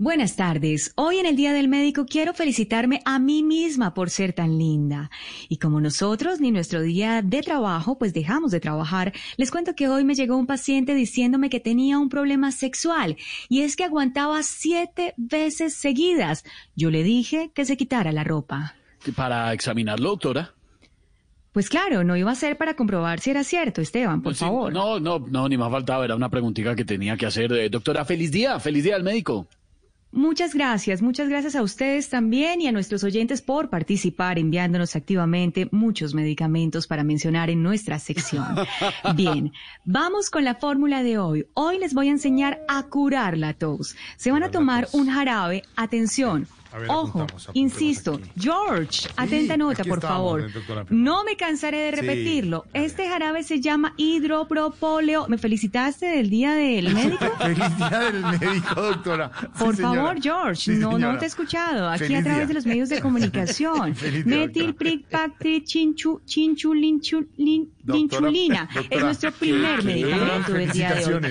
Buenas tardes. Hoy en el Día del Médico quiero felicitarme a mí misma por ser tan linda. Y como nosotros ni nuestro día de trabajo, pues dejamos de trabajar, les cuento que hoy me llegó un paciente diciéndome que tenía un problema sexual y es que aguantaba siete veces seguidas. Yo le dije que se quitara la ropa. Para examinarlo, doctora. Pues claro, no iba a ser para comprobar si era cierto, Esteban, por Pues sí, favor. No, no, no, ni más faltaba. Era una preguntita que tenía que hacer. Eh, doctora, feliz día, feliz día al médico. Muchas gracias, muchas gracias a ustedes también y a nuestros oyentes por participar enviándonos activamente muchos medicamentos para mencionar en nuestra sección. Bien, vamos con la fórmula de hoy. Hoy les voy a enseñar a curar la tos. Se van a tomar un jarabe, atención. Ver, Ojo, apuntamos, insisto, aquí. George, atenta nota, por estamos, favor. No me cansaré de repetirlo. Este jarabe se llama hidropropóleo. ¿Me felicitaste del día del médico? Feliz día del médico, doctora. Por favor, George, no, no te he escuchado. Aquí Feliz a través día. de los medios de comunicación. Metil, pric, chinchu, chinchu, linchu, lin- Doctora, linchulina. Es nuestro primer medicamento del día de hoy.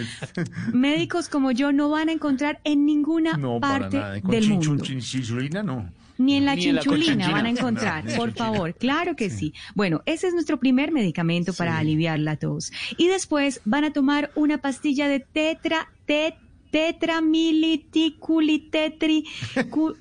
Médicos como yo no van a encontrar en ninguna No, parte nada. Del mundo. Chinchulina, no. Ni en la Ni en la chinchulina van a encontrar, No, por favor. Claro que sí. Bueno, ese es nuestro primer medicamento para aliviar la tos. Y después van a tomar una pastilla de tetra, te, tetramiliticulitetri, cu-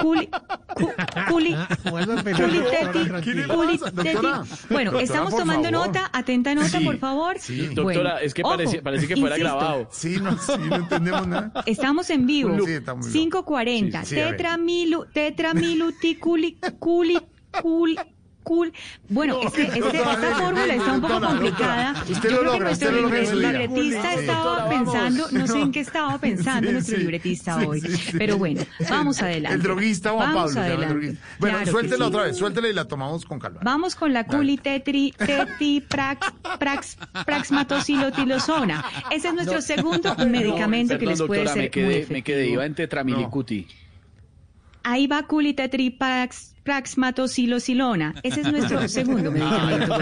culi, cu- culi, culiteti, ¿Qué le pasa, culiteti. doctora? Bueno, Doctora, estamos tomando favor. nota, atenta nota, Sí, por favor. sí. Doctora, Bueno, es que ojo, parece, parece que fuera insisto, grabado. Sí, no, sí, no entendemos nada. Estamos en vivo. Sí, estamos en vivo. 540. Sí, sí, a ver. tetramilu, tetramiluticuli, culi, culi, cul. Bueno, este, este- esta fórmula está un poco complicada. Usted Yo lo creo que logra, nuestro usted lo logra en su libre- libretista estaba pensando, no sé en qué estaba pensando Sí, nuestro sí. libretista Sí, hoy. Pero bueno, vamos adelante. El droguista Juan Vamos Pablo. adelante. Bueno, Claro que suéltela otra vez, suéltela y la tomamos con calma. Vamos con la culitetri, teti, prax, prax, praxmatosilotilosona. Ese es nuestro segundo medicamento que les puede ser me quedé, me quedé, iba en tetramilicuti. Ahí va culitetri prax, praxmatosilosilona. Ese es nuestro segundo medicamento.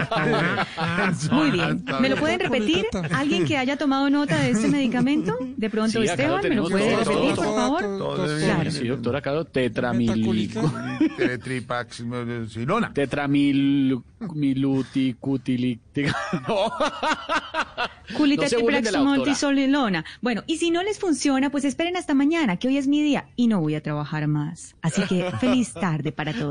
Muy bien. ¿Me lo pueden repetir? ¿Alguien que haya tomado nota de este medicamento? De pronto, Sí, acá lo Esteban, ¿me lo puede todos, repetir, todos, por favor? Claro. Sí, doctora, claro, tetramilico. Tetripaxilona. No doctora. praxmatosilosilona. Bueno, y si no les funciona, pues esperen hasta mañana, que hoy es mi día y no voy a trabajar más. Así que feliz tarde para todos.